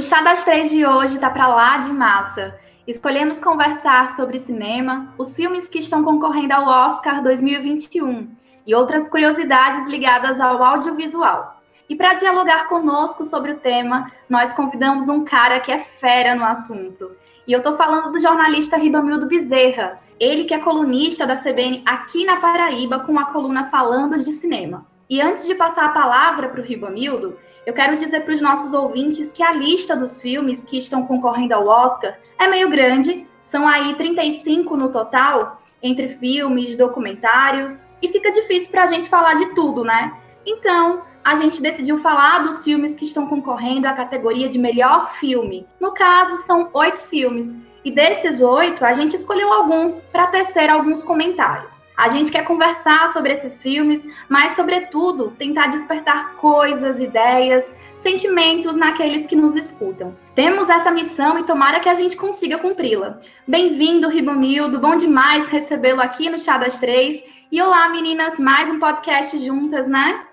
O Chá das Três de hoje tá para lá de massa. Escolhemos conversar sobre cinema, os filmes que estão concorrendo ao Oscar 2021 e outras curiosidades ligadas ao audiovisual. E para dialogar conosco sobre o tema, nós convidamos um cara que é fera no assunto. E eu estou falando do jornalista Ribamildo Bezerra, ele que é colunista da CBN aqui na Paraíba com a coluna Falando de Cinema. E antes de passar a palavra para o Ribamildo, eu quero dizer para os nossos ouvintes que a lista dos filmes que estão concorrendo ao Oscar é meio grande, são aí 35 no total, entre filmes, documentários, e fica difícil para a gente falar de tudo, né? Então, a gente decidiu falar dos filmes que estão concorrendo à categoria de melhor filme. No caso, são oito filmes, e desses oito, a gente escolheu alguns para tecer alguns comentários. A gente quer conversar sobre esses filmes, mas, sobretudo, tentar despertar coisas, ideias, sentimentos naqueles que nos escutam. Temos essa missão e tomara que a gente consiga cumpri-la. Bem-vindo, Ribomildo, bom demais recebê-lo aqui no Chá das Três. E olá, meninas, mais um podcast juntas, né?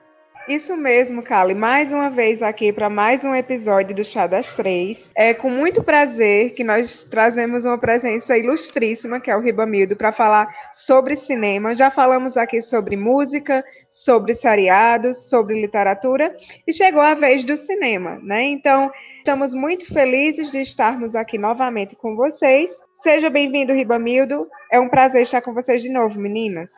Isso mesmo, Kali. Mais uma vez aqui para mais um episódio do Chá das Três. É com muito prazer que nós trazemos uma presença ilustríssima, que é o Ribamildo, para falar sobre cinema. Já falamos aqui sobre música, sobre seriados, sobre literatura e chegou a vez do cinema, né? Então, estamos muito felizes de estarmos aqui novamente com vocês. Seja bem-vindo, Ribamildo. É um prazer estar com vocês de novo, meninas.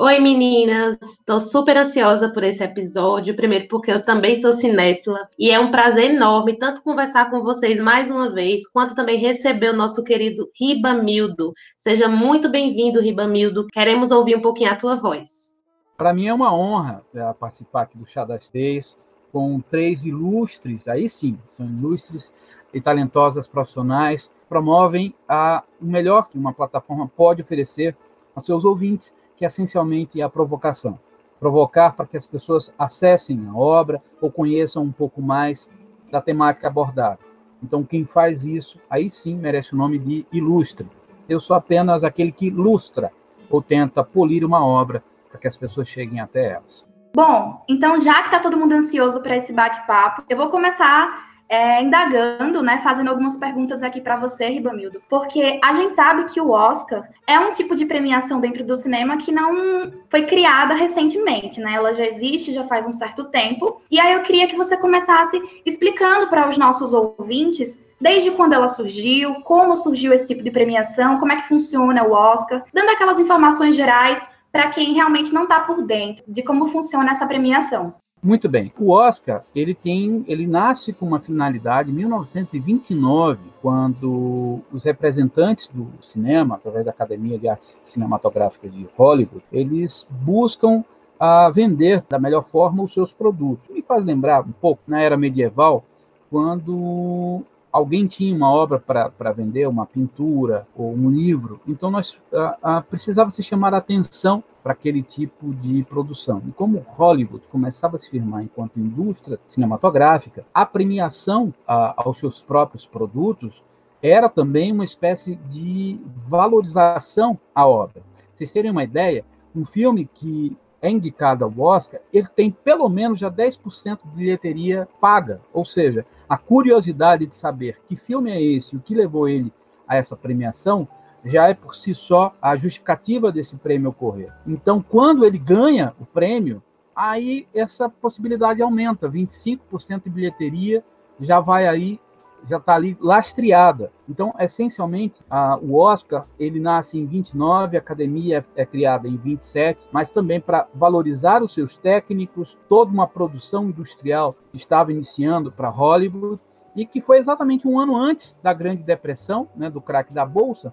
Oi, meninas! Estou super ansiosa por esse episódio. Primeiro, porque eu também sou cinéfila e é um prazer enorme tanto conversar com vocês mais uma vez, quanto também receber o nosso querido Ribamildo. Seja muito bem-vindo, Ribamildo. Queremos ouvir um pouquinho a tua voz. Para mim é uma honra é, participar aqui do Chá das Três com três ilustres, aí sim, são ilustres e talentosas profissionais, promovem a, o melhor que uma plataforma pode oferecer a seus ouvintes que essencialmente é a provocação. Provocar para que as pessoas acessem a obra ou conheçam um pouco mais da temática abordada. Então, quem faz isso, aí sim merece o nome de ilustre. Eu sou apenas aquele que ilustra ou tenta polir uma obra para que as pessoas cheguem até elas. Bom, então já que está todo mundo ansioso para esse bate-papo, eu vou começar é, indagando, né, fazendo algumas perguntas aqui para você, Ribamildo, porque a gente sabe que o Oscar é um tipo de premiação dentro do cinema que não foi criada recentemente, né? Ela já existe já faz um certo tempo. E aí eu queria que você começasse explicando para os nossos ouvintes desde quando ela surgiu, como surgiu esse tipo de premiação, como é que funciona o Oscar, dando aquelas informações gerais para quem realmente não está por dentro de como funciona essa premiação. Muito bem. O Oscar, ele tem, ele nasce com uma finalidade em 1929, quando os representantes do cinema, através da Academia de Artes Cinematográficas de Hollywood, eles buscam a vender da melhor forma os seus produtos. Me faz lembrar um pouco na era medieval, quando alguém tinha uma obra para vender, uma pintura ou um livro, então nós a, a, precisava se chamar a atenção para aquele tipo de produção. E como Hollywood começava a se firmar enquanto indústria cinematográfica, a premiação a, aos seus próprios produtos era também uma espécie de valorização à obra. Vocês terem uma ideia, um filme que é indicado ao Oscar, ele tem pelo menos já 10% de bilheteria paga, ou seja, a curiosidade de saber que filme é esse, o que levou ele a essa premiação, já é por si só a justificativa desse prêmio ocorrer. Então, quando ele ganha o prêmio, aí essa possibilidade aumenta, 25% de bilheteria já vai aí já está ali lastreada. Então, essencialmente, a, o Oscar ele nasce em 29, a academia é, é criada em 27, mas também para valorizar os seus técnicos, toda uma produção industrial que estava iniciando para Hollywood e que foi exatamente um ano antes da Grande Depressão, né, do crack da bolsa,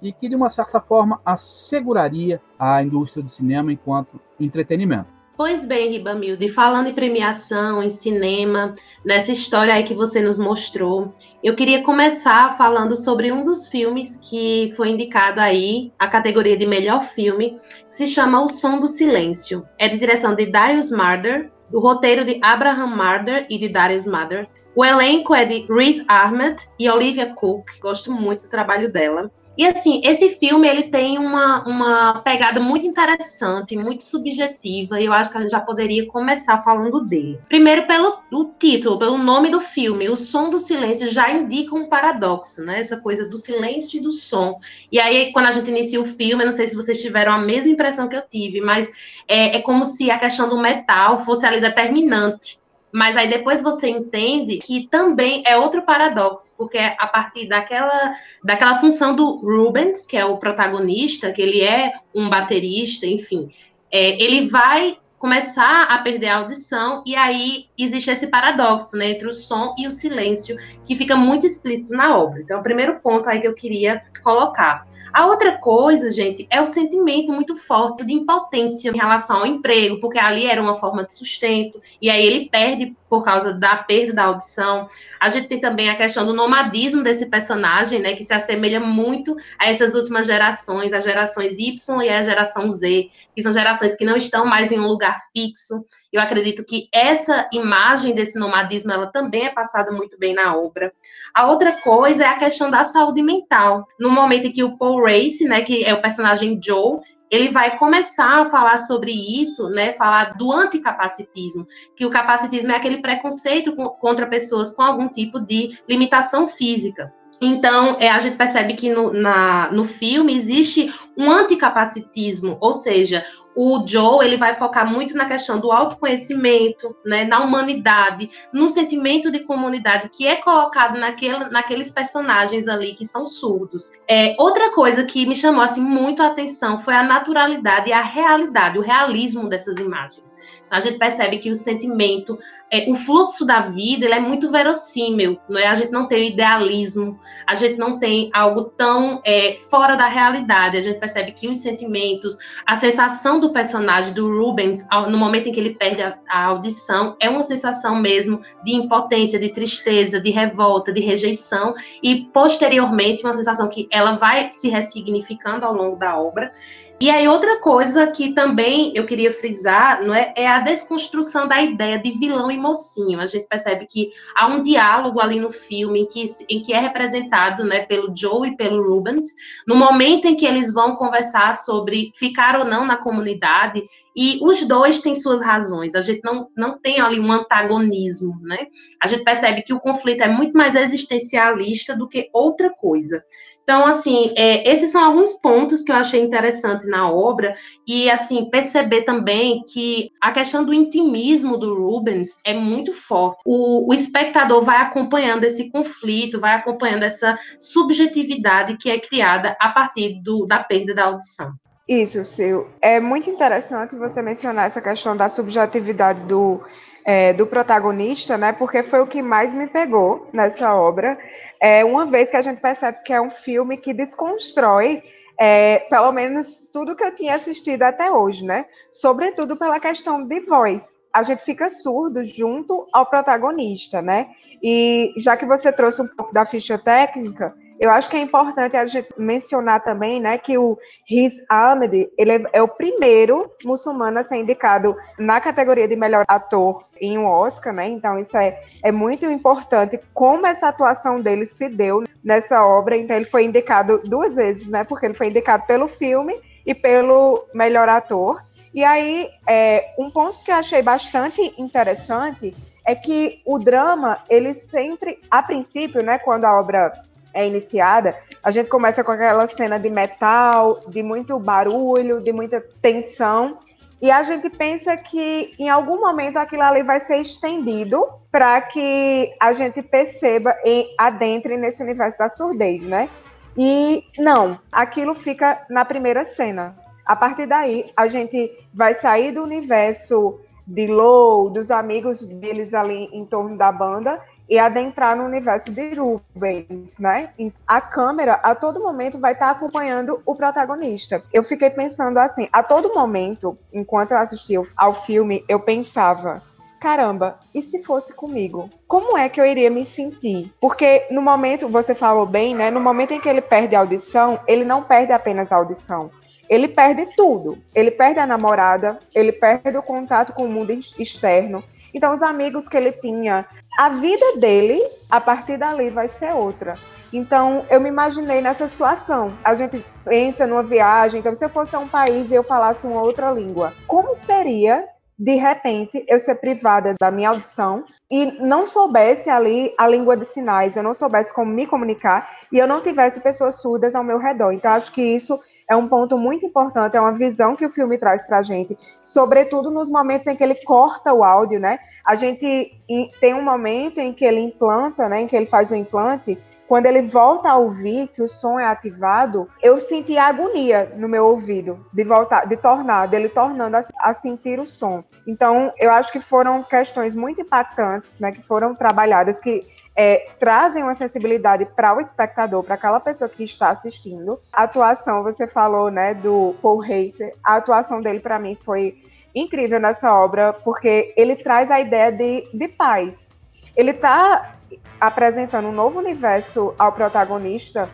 e que de uma certa forma asseguraria a indústria do cinema enquanto entretenimento. Pois bem, Ribamilde, falando em premiação, em cinema, nessa história aí que você nos mostrou, eu queria começar falando sobre um dos filmes que foi indicado aí, a categoria de melhor filme, que se chama O Som do Silêncio. É de direção de Darius Marder, do roteiro de Abraham Marder e de Darius Marder. O elenco é de Riz Ahmed e Olivia Cook, gosto muito do trabalho dela. E assim, esse filme ele tem uma, uma pegada muito interessante, muito subjetiva, e eu acho que a gente já poderia começar falando dele. Primeiro pelo título, pelo nome do filme, o som do silêncio já indica um paradoxo, né? Essa coisa do silêncio e do som. E aí, quando a gente inicia o filme, eu não sei se vocês tiveram a mesma impressão que eu tive, mas é, é como se a questão do metal fosse ali determinante mas aí depois você entende que também é outro paradoxo, porque é a partir daquela, daquela função do Rubens, que é o protagonista, que ele é um baterista, enfim, é, ele vai começar a perder a audição, e aí existe esse paradoxo né, entre o som e o silêncio, que fica muito explícito na obra. Então, o primeiro ponto aí que eu queria colocar. A outra coisa, gente, é o sentimento muito forte de impotência em relação ao emprego, porque ali era uma forma de sustento, e aí ele perde por causa da perda da audição. A gente tem também a questão do nomadismo desse personagem, né, que se assemelha muito a essas últimas gerações, as gerações Y e a geração Z, que são gerações que não estão mais em um lugar fixo. Eu acredito que essa imagem desse nomadismo, ela também é passada muito bem na obra. A outra coisa é a questão da saúde mental. No momento em que o Paul Race, né, que é o personagem Joe, ele vai começar a falar sobre isso, né? Falar do anticapacitismo, que o capacitismo é aquele preconceito contra pessoas com algum tipo de limitação física. Então, é, a gente percebe que no, na, no filme existe um anticapacitismo, ou seja, o Joe ele vai focar muito na questão do autoconhecimento, né, na humanidade, no sentimento de comunidade que é colocado naquele, naqueles personagens ali que são surdos. É, outra coisa que me chamou assim muito a atenção foi a naturalidade e a realidade, o realismo dessas imagens a gente percebe que o sentimento, é, o fluxo da vida, ele é muito verossímil, não é? A gente não tem idealismo, a gente não tem algo tão é, fora da realidade. A gente percebe que os sentimentos, a sensação do personagem, do Rubens, no momento em que ele perde a, a audição, é uma sensação mesmo de impotência, de tristeza, de revolta, de rejeição, e posteriormente uma sensação que ela vai se ressignificando ao longo da obra. E aí, outra coisa que também eu queria frisar não é, é a desconstrução da ideia de vilão e mocinho. A gente percebe que há um diálogo ali no filme em que, em que é representado né, pelo Joe e pelo Rubens, no momento em que eles vão conversar sobre ficar ou não na comunidade, e os dois têm suas razões. A gente não, não tem ali um antagonismo, né? A gente percebe que o conflito é muito mais existencialista do que outra coisa. Então, assim, é, esses são alguns pontos que eu achei interessante na obra, e, assim, perceber também que a questão do intimismo do Rubens é muito forte. O, o espectador vai acompanhando esse conflito, vai acompanhando essa subjetividade que é criada a partir do, da perda da audição. Isso, Sil. É muito interessante você mencionar essa questão da subjetividade do, é, do protagonista, né? Porque foi o que mais me pegou nessa obra é, uma vez que a gente percebe que é um filme que desconstrói é, pelo menos tudo que eu tinha assistido até hoje, né? Sobretudo pela questão de voz. A gente fica surdo junto ao protagonista, né? E já que você trouxe um pouco da ficha técnica, eu acho que é importante a gente mencionar também, né, que o Riz Ahmed, ele é o primeiro muçulmano a ser indicado na categoria de melhor ator em um Oscar, né? Então isso é, é muito importante como essa atuação dele se deu nessa obra. Então ele foi indicado duas vezes, né? Porque ele foi indicado pelo filme e pelo melhor ator. E aí, é, um ponto que eu achei bastante interessante é que o drama, ele sempre, a princípio, né, quando a obra é iniciada, a gente começa com aquela cena de metal, de muito barulho, de muita tensão, e a gente pensa que em algum momento aquilo ali vai ser estendido para que a gente perceba e adentre nesse universo da surdez, né? E não, aquilo fica na primeira cena. A partir daí, a gente vai sair do universo de Low, dos amigos deles ali em torno da banda, e adentrar no universo de Rubens, né? A câmera a todo momento vai estar acompanhando o protagonista. Eu fiquei pensando assim, a todo momento, enquanto eu assistia ao filme, eu pensava, caramba, e se fosse comigo? Como é que eu iria me sentir? Porque no momento, você falou bem, né? No momento em que ele perde a audição, ele não perde apenas a audição. Ele perde tudo. Ele perde a namorada, ele perde o contato com o mundo externo. Então, os amigos que ele tinha, a vida dele, a partir dali, vai ser outra. Então, eu me imaginei nessa situação. A gente pensa numa viagem, então, se eu fosse a um país e eu falasse uma outra língua, como seria, de repente, eu ser privada da minha audição e não soubesse ali a língua de sinais, eu não soubesse como me comunicar e eu não tivesse pessoas surdas ao meu redor. Então, acho que isso é um ponto muito importante, é uma visão que o filme traz para a gente, sobretudo nos momentos em que ele corta o áudio, né? A gente tem um momento em que ele implanta, né? Em que ele faz o implante, quando ele volta a ouvir que o som é ativado, eu senti agonia no meu ouvido de voltar, de tornar, dele tornando a, a, sentir o som. Então, eu acho que foram questões muito impactantes, né, que foram trabalhadas que é, trazem uma sensibilidade para o espectador, para aquela pessoa que está assistindo. A atuação, você falou, né, do Paul Reiser, a atuação dele para mim foi incrível nessa obra, porque ele traz a ideia de, de paz. Ele está apresentando um novo universo ao protagonista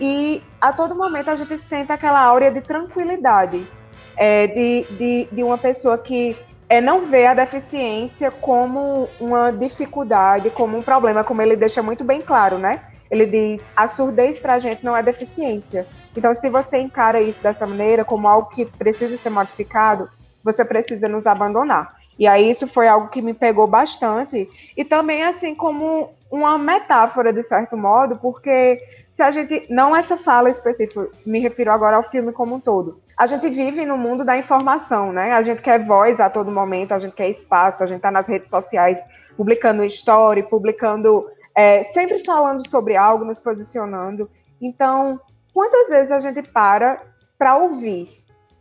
e a todo momento a gente sente aquela áurea de tranquilidade, é, de, de, de uma pessoa que é não ver a deficiência como uma dificuldade, como um problema, como ele deixa muito bem claro, né? Ele diz: a surdez para a gente não é deficiência. Então, se você encara isso dessa maneira, como algo que precisa ser modificado, você precisa nos abandonar. E aí, isso foi algo que me pegou bastante. E também, assim, como uma metáfora, de certo modo, porque se a gente. Não essa fala específica, me refiro agora ao filme como um todo a gente vive no mundo da informação, né? A gente quer voz a todo momento, a gente quer espaço, a gente está nas redes sociais publicando story, publicando, é, sempre falando sobre algo, nos posicionando. Então, quantas vezes a gente para para ouvir?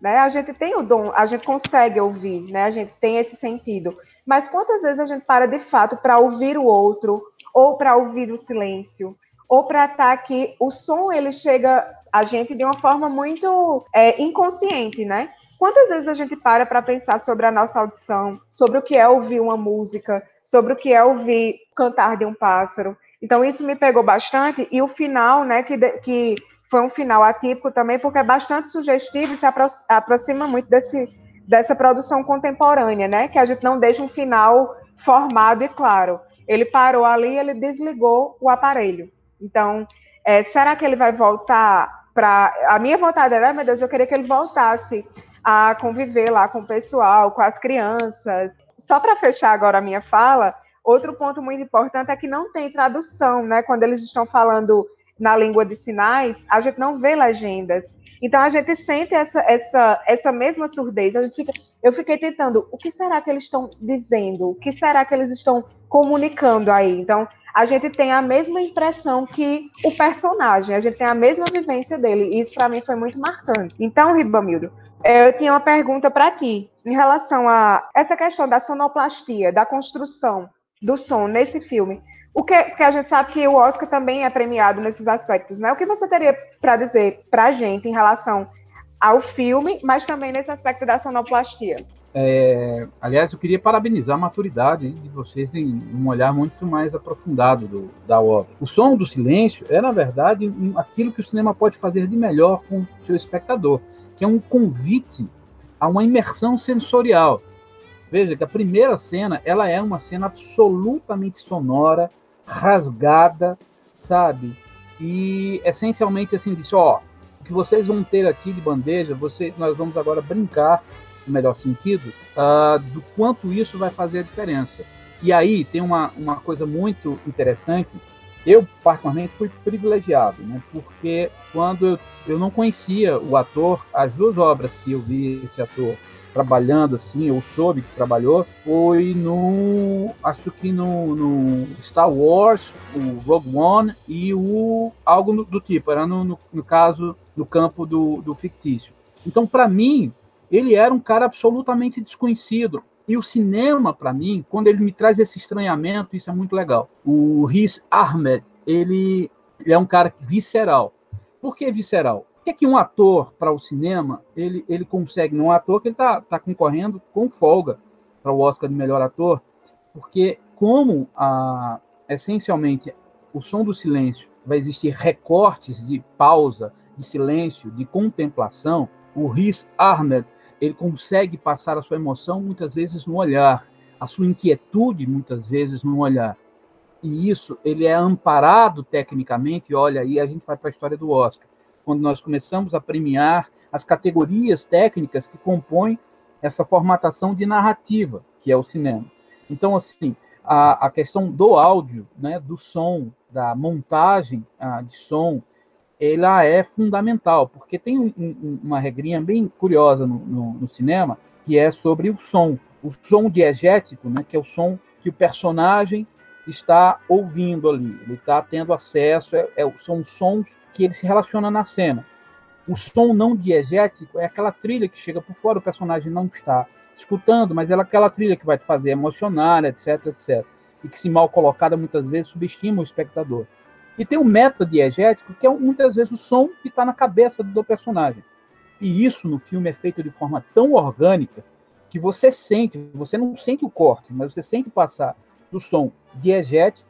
Né? A gente tem o dom, a gente consegue ouvir, né? A gente tem esse sentido. Mas quantas vezes a gente para de fato para ouvir o outro, ou para ouvir o silêncio, ou para estar tá aqui, o som ele chega a gente de uma forma muito é, inconsciente, né? Quantas vezes a gente para para pensar sobre a nossa audição, sobre o que é ouvir uma música, sobre o que é ouvir cantar de um pássaro? Então isso me pegou bastante e o final, né, que, que foi um final atípico também, porque é bastante sugestivo e se apro aproxima muito desse, dessa produção contemporânea, né, que a gente não deixa um final formado e claro. Ele parou ali, ele desligou o aparelho. Então, é, será que ele vai voltar para a minha vontade era, meu Deus, eu queria que ele voltasse a conviver lá com o pessoal, com as crianças. Só para fechar agora a minha fala, outro ponto muito importante é que não tem tradução, né? Quando eles estão falando na língua de sinais, a gente não vê legendas. Então a gente sente essa, essa, essa mesma surdez. A gente fica, eu fiquei tentando, o que será que eles estão dizendo? O que será que eles estão comunicando aí? Então a gente tem a mesma impressão que o personagem, a gente tem a mesma vivência dele. E isso para mim foi muito marcante. Então, Ribamildo, eu tinha uma pergunta para ti em relação a essa questão da sonoplastia, da construção do som nesse filme. O que, porque a gente sabe que o Oscar também é premiado nesses aspectos, né? O que você teria para dizer para a gente em relação ao filme, mas também nesse aspecto da sonoplastia? É, aliás, eu queria parabenizar a maturidade de vocês em um olhar muito mais aprofundado do, da obra. O som do silêncio é, na verdade, aquilo que o cinema pode fazer de melhor com o seu espectador, que é um convite a uma imersão sensorial. Veja que a primeira cena, ela é uma cena absolutamente sonora, rasgada, sabe? E essencialmente assim, disse, ó, o que vocês vão ter aqui de bandeja, vocês, nós vamos agora brincar no melhor sentido, uh, do quanto isso vai fazer a diferença. E aí tem uma, uma coisa muito interessante. Eu, particularmente, fui privilegiado, né? porque quando eu, eu não conhecia o ator, as duas obras que eu vi esse ator trabalhando assim, eu soube que trabalhou, foi no, acho que no, no Star Wars, o Rogue One e o algo do tipo, era no, no, no caso, no campo do, do fictício. Então, para mim, ele era um cara absolutamente desconhecido. E o cinema, para mim, quando ele me traz esse estranhamento, isso é muito legal. O Riz Ahmed, ele, ele é um cara visceral. Por que visceral? Que é que um ator para o cinema ele, ele consegue? Num ator que ele está tá concorrendo com folga para o Oscar de melhor ator, porque como a, essencialmente o som do silêncio vai existir recortes de pausa, de silêncio, de contemplação, o Riz Ahmed ele consegue passar a sua emoção muitas vezes no olhar, a sua inquietude muitas vezes no olhar. e isso ele é amparado tecnicamente, olha aí, a gente vai para a história do Oscar, quando nós começamos a premiar as categorias técnicas que compõem essa formatação de narrativa, que é o cinema. Então, assim, a, a questão do áudio, né, do som, da montagem ah, de som, ela é fundamental, porque tem um, um, uma regrinha bem curiosa no, no, no, cinema, que é sobre o som. O som diegético, né, que é o som que o personagem está ouvindo ali, ele está tendo acesso, é, é, são sons que ele se relaciona na cena. O som não diegético é aquela trilha que chega por fora, o personagem não está escutando, mas é aquela trilha que vai te fazer emocionar, etc, etc. E que, se mal colocada, muitas vezes subestima o espectador. E tem o metadiegético, que é muitas vezes o som que está na cabeça do personagem. E isso no filme é feito de forma tão orgânica que você sente, você não sente o corte, mas você sente passar do som diegético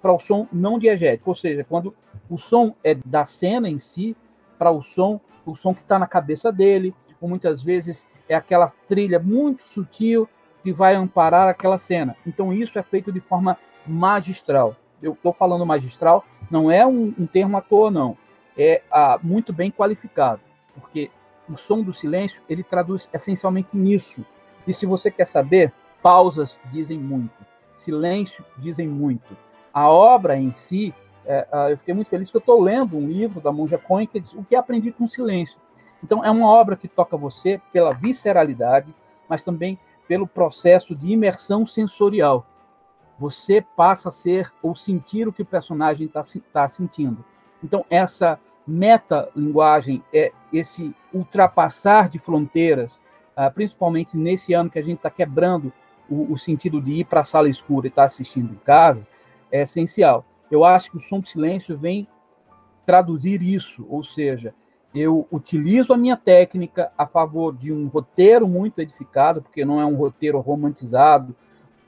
para o som não diegético, ou seja, quando o som é da cena em si para o som, o som que está na cabeça dele, ou muitas vezes é aquela trilha muito sutil que vai amparar aquela cena. Então isso é feito de forma magistral. Eu estou falando magistral, não é um, um, termo à toa, não. É ah, muito bem qualificado, porque o som do silêncio ele traduz essencialmente nisso. E se você quer saber, pausas dizem muito silêncio dizem muito. A obra em si, é, eu fiquei muito feliz que eu estou lendo um livro da Monja Cohen que diz o que aprendi com silêncio. Então é uma obra que toca você pela visceralidade, mas também pelo processo de imersão sensorial. Você passa a ser ou sentir o que o personagem está tá sentindo. Então essa metalinguagem é esse ultrapassar de fronteiras, ah, principalmente nesse ano que a gente está quebrando o, o sentido de ir para a sala escura e estar tá assistindo em casa é essencial. Eu acho que o som do silêncio vem traduzir isso, ou seja, eu utilizo a minha técnica a favor de um roteiro muito edificado, porque não é um roteiro romantizado,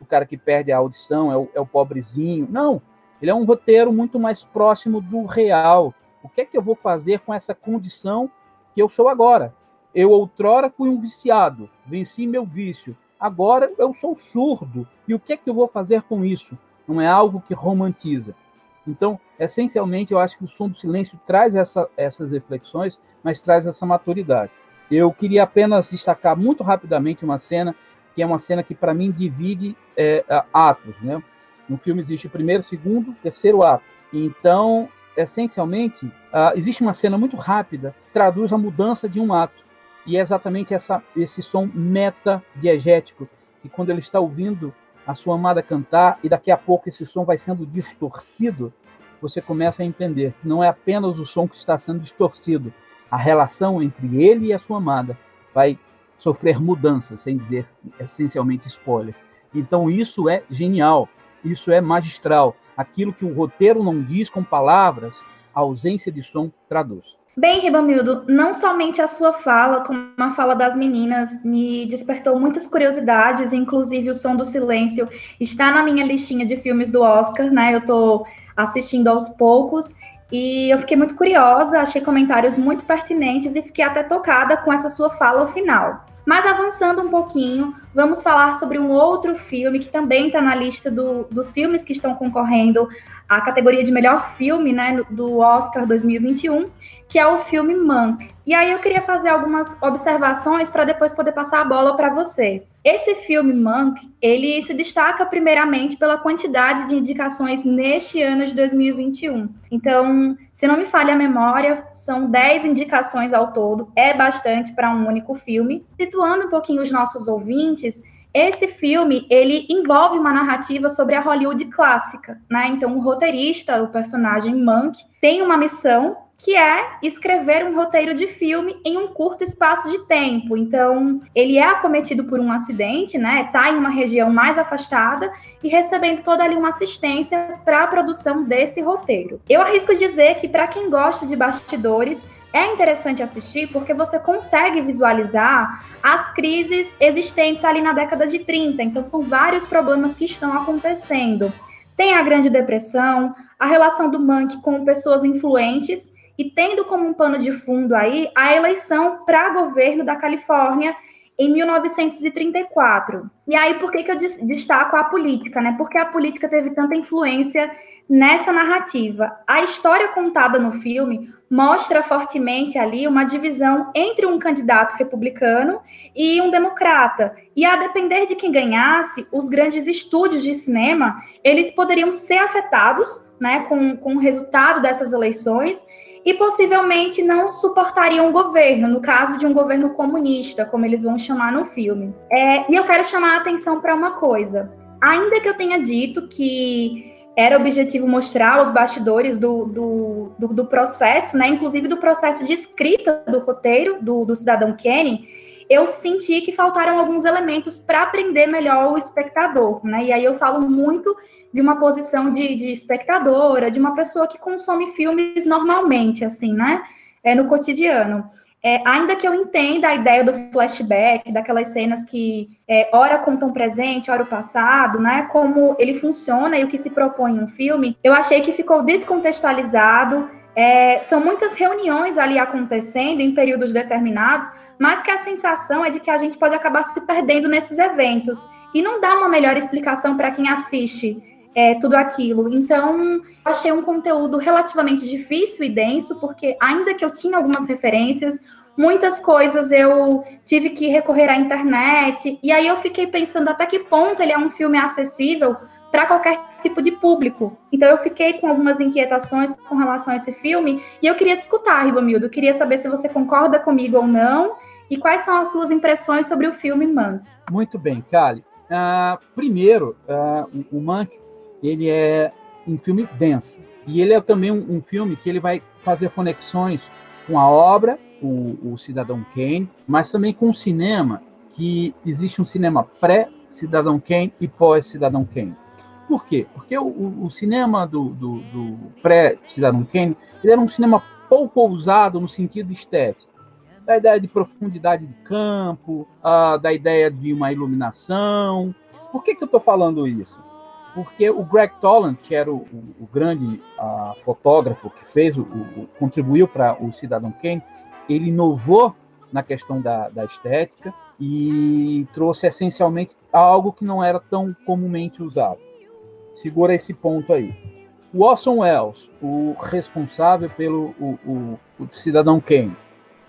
o cara que perde a audição é o, é o pobrezinho. Não, ele é um roteiro muito mais próximo do real. O que é que eu vou fazer com essa condição que eu sou agora? Eu outrora fui um viciado, venci meu vício. Agora eu sou surdo. E o que é que eu vou fazer com isso? Não é algo que romantiza. Então, essencialmente, eu acho que o som do silêncio traz essa, essas reflexões, mas traz essa maturidade. Eu queria apenas destacar muito rapidamente uma cena, que é uma cena que, para mim, divide é, atos. Né? No filme existe o primeiro, segundo, terceiro ato. Então, essencialmente, uh, existe uma cena muito rápida que traduz a mudança de um ato. E é exatamente essa, esse som meta-diegético, que quando ele está ouvindo a sua amada cantar e daqui a pouco esse som vai sendo distorcido, você começa a entender que não é apenas o som que está sendo distorcido, a relação entre ele e a sua amada vai sofrer mudanças, sem dizer essencialmente spoiler. Então isso é genial, isso é magistral. Aquilo que o roteiro não diz com palavras, a ausência de som traduz. Bem, Ribamildo, não somente a sua fala, como a fala das meninas, me despertou muitas curiosidades, inclusive o Som do Silêncio está na minha listinha de filmes do Oscar, né? Eu estou assistindo aos poucos e eu fiquei muito curiosa, achei comentários muito pertinentes e fiquei até tocada com essa sua fala final. Mas avançando um pouquinho, vamos falar sobre um outro filme que também está na lista do, dos filmes que estão concorrendo à categoria de melhor filme, né, do Oscar 2021, que é o filme Monk. E aí eu queria fazer algumas observações para depois poder passar a bola para você. Esse filme Monk, ele se destaca primeiramente pela quantidade de indicações neste ano de 2021. Então, se não me falha a memória, são 10 indicações ao todo, é bastante para um único filme. Situando um pouquinho os nossos ouvintes, esse filme, ele envolve uma narrativa sobre a Hollywood clássica, né? Então, o roteirista, o personagem Monk, tem uma missão que é escrever um roteiro de filme em um curto espaço de tempo. Então, ele é acometido por um acidente, né? Está em uma região mais afastada e recebendo toda ali uma assistência para a produção desse roteiro. Eu arrisco dizer que para quem gosta de bastidores, é interessante assistir porque você consegue visualizar as crises existentes ali na década de 30. Então, são vários problemas que estão acontecendo. Tem a Grande Depressão, a relação do Monk com pessoas influentes e tendo como um pano de fundo aí a eleição para governo da Califórnia em 1934. E aí, por que, que eu destaco a política, né? Porque a política teve tanta influência nessa narrativa. A história contada no filme mostra fortemente ali uma divisão entre um candidato republicano e um democrata. E a depender de quem ganhasse, os grandes estúdios de cinema, eles poderiam ser afetados né, com, com o resultado dessas eleições e possivelmente não suportariam o governo, no caso de um governo comunista, como eles vão chamar no filme. É, e eu quero chamar a atenção para uma coisa. Ainda que eu tenha dito que era objetivo mostrar os bastidores do, do, do, do, processo, né? Inclusive do processo de escrita do roteiro do, do Cidadão Kenny, eu senti que faltaram alguns elementos para aprender melhor o espectador, né? E aí eu falo muito de uma posição de, de espectadora, de uma pessoa que consome filmes normalmente, assim, né? É, no cotidiano. É, ainda que eu entenda a ideia do flashback, daquelas cenas que é, ora contam presente, ora o passado, né? Como ele funciona e o que se propõe no filme, eu achei que ficou descontextualizado. É, são muitas reuniões ali acontecendo em períodos determinados, mas que a sensação é de que a gente pode acabar se perdendo nesses eventos e não dá uma melhor explicação para quem assiste é, tudo aquilo. Então, achei um conteúdo relativamente difícil e denso, porque ainda que eu tinha algumas referências, muitas coisas eu tive que recorrer à internet, e aí eu fiquei pensando até que ponto ele é um filme acessível para qualquer tipo de público. Então eu fiquei com algumas inquietações com relação a esse filme, e eu queria te escutar, Ribamildo, queria saber se você concorda comigo ou não, e quais são as suas impressões sobre o filme Mank. Muito bem, Kali. Uh, primeiro, uh, o Mank ele é um filme denso. E ele é também um, um filme que ele vai fazer conexões com a obra, o, o Cidadão Kane, mas também com o cinema, que existe um cinema pré-Cidadão Kane e pós-Cidadão Kane. Por quê? Porque o, o, o cinema do, do, do pré-Cidadão Kane ele era um cinema pouco ousado no sentido estético. Da ideia de profundidade de campo, uh, da ideia de uma iluminação. Por que, que eu estou falando isso? Porque o Greg Toland, que era o, o, o grande fotógrafo que fez, o, o contribuiu para o Cidadão Kane, ele inovou na questão da, da, estética e trouxe essencialmente algo que não era tão comumente usado. Segura esse ponto aí. O Orson Welles, o responsável pelo o, Cidadão Kane,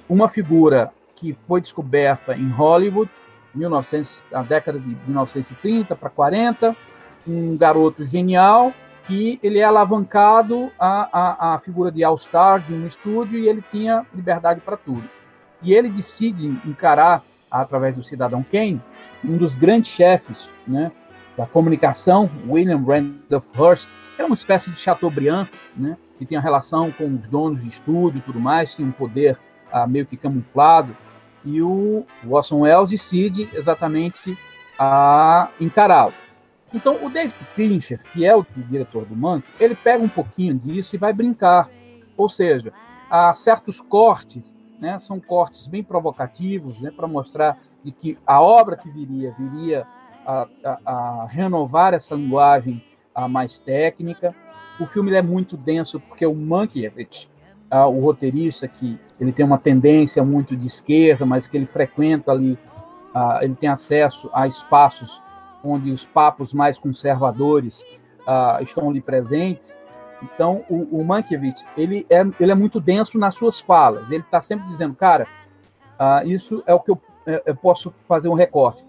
uma figura que foi descoberta em Hollywood, 1900, na década de 1930 para 40, um garoto genial que ele é alavancado à, à, figura de All-Star de um estúdio e ele tinha liberdade para tudo. E ele decide encarar, através do Cidadão Kane, um dos grandes chefes né, da comunicação, William Randolph Hearst, era uma espécie de Chateaubriand, né, que tinha relação com os donos de estúdio e tudo mais, tinha um poder ah, meio que camuflado, e o Watson Wells decide exatamente a encará-lo. Então, o David Fincher, que é o diretor do Mank, ele pega um pouquinho disso e vai brincar. Ou seja, há certos cortes, né, são cortes bem provocativos, né, para mostrar de que a obra que viria viria a, a, a renovar essa linguagem a mais técnica. O filme é muito denso porque o Mankiewicz, o roteirista que ele tem uma tendência muito de esquerda, mas que ele frequenta ali, ele tem acesso a espaços onde os papos mais conservadores uh, estão ali presentes. Então, o, o Mankiewicz, ele é, ele é muito denso nas suas falas. Ele está sempre dizendo, cara, uh, isso é o que eu, é, eu posso fazer um recorte.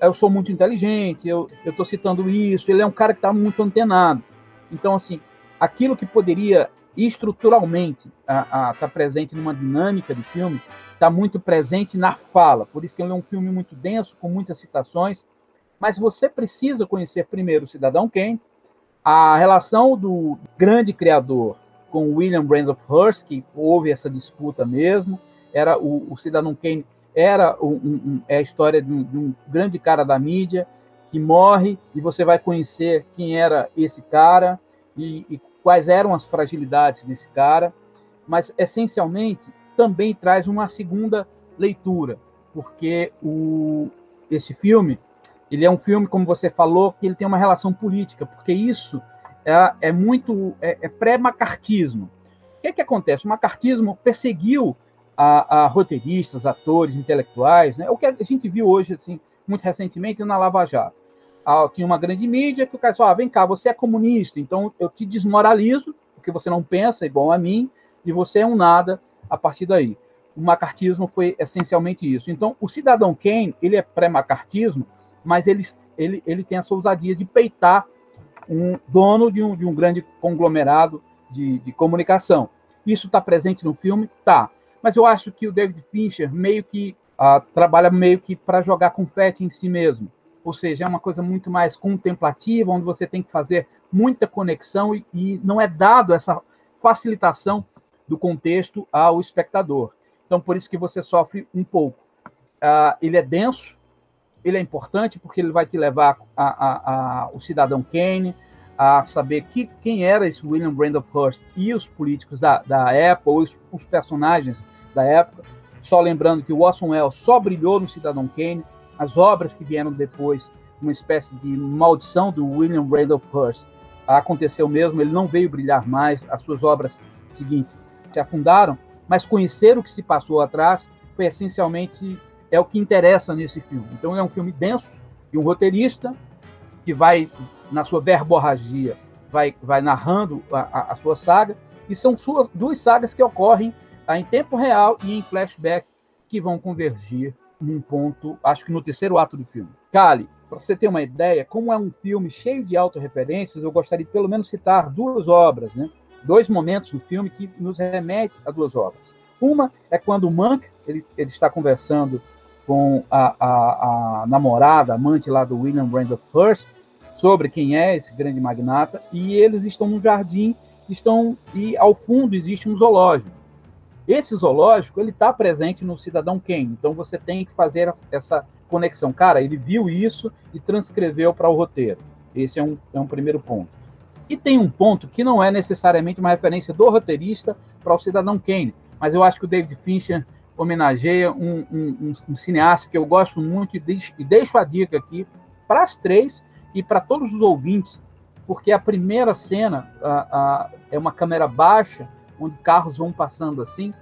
Eu sou muito inteligente, eu estou citando isso. Ele é um cara que está muito antenado. Então, assim, aquilo que poderia estruturalmente estar tá presente numa dinâmica de filme, está muito presente na fala. Por isso que ele é um filme muito denso, com muitas citações, mas você precisa conhecer primeiro o Cidadão Kane, a relação do grande criador com William Randolph Hearst, que houve essa disputa mesmo, era o, o Cidadão Kane era um, um, é a história de um, de um grande cara da mídia que morre e você vai conhecer quem era esse cara e, e quais eram as fragilidades desse cara, mas essencialmente também traz uma segunda leitura, porque o, esse filme ele é um filme, como você falou, que ele tem uma relação política, porque isso é, é muito é, é pré-macartismo. O que, é que acontece? O macartismo perseguiu a, a roteiristas, atores, intelectuais, né? O que a gente viu hoje, assim, muito recentemente na Lava Jato. Ah, tinha uma grande mídia que o cara falou, ah, vem cá, você é comunista, então eu te desmoralizo, porque você não pensa igual a mim, e você é um nada a partir daí. O macartismo foi essencialmente isso. Então, o cidadão Kane, ele é pré-macartismo, mas ele, ele, ele tem essa ousadia de peitar um dono de um, de um grande conglomerado de, de comunicação. Isso está presente no filme? Tá. Mas eu acho que o David Fincher meio que uh, trabalha meio que para jogar confete em si mesmo. Ou seja, é uma coisa muito mais contemplativa, onde você tem que fazer muita conexão e, e não é dado essa facilitação do contexto ao espectador. Então, por isso que você sofre um pouco. Uh, ele é denso, ele é importante porque ele vai te levar a, a, a, o cidadão Kane, a saber que, quem era esse William Randolph Hearst e os políticos da, da época, ou os, os, personagens da época. Só lembrando que o Orson Welles só brilhou no Cidadão Kane, as obras que vieram depois, uma espécie de maldição do William Randolph Hearst, aconteceu mesmo, ele não veio brilhar mais, as suas obras seguintes se afundaram, mas conhecer o que se passou atrás foi essencialmente é o que interessa nesse filme. Então é um filme denso e um roteirista que vai na sua verborragia, vai, vai narrando a, a, sua saga, e são suas duas sagas que ocorrem tá, em tempo real e em flashback, que vão convergir num ponto, acho que no terceiro ato do filme. Kali, para você ter uma ideia, como é um filme cheio de autorreferências, eu gostaria de pelo menos citar duas obras, né? dois momentos do filme que nos remete a duas obras. Uma é quando o Monk ele, ele está conversando com a, a, a namorada, amante lá do William Randolph Hearst, sobre quem é esse grande magnata, e eles estão num jardim, estão e ao fundo existe um zoológico. Esse zoológico ele está presente no Cidadão Kane, então você tem que fazer essa conexão. Cara, ele viu isso e transcreveu para o roteiro. Esse é um, é um primeiro ponto. E tem um ponto que não é necessariamente uma referência do roteirista para o Cidadão Kane, mas eu acho que o David Fincher homenageia um, um, um, cineasta que eu gosto muito e deixo, e deixo a dica aqui para as três e para todos os ouvintes, porque a primeira cena a, a, é uma câmera baixa, onde carros vão passando assim,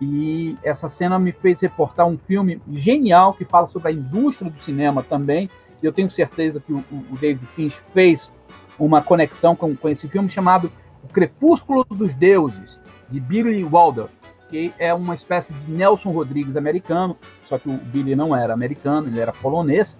e essa cena me fez reportar um filme genial que fala sobre a indústria do cinema também. E eu tenho certeza que o, o David Finch fez uma conexão com, com esse filme chamado O Crepúsculo dos Deuses, de Billy Wilder, que é uma espécie de Nelson Rodrigues americano, só que o Billy não era americano, ele era polonês.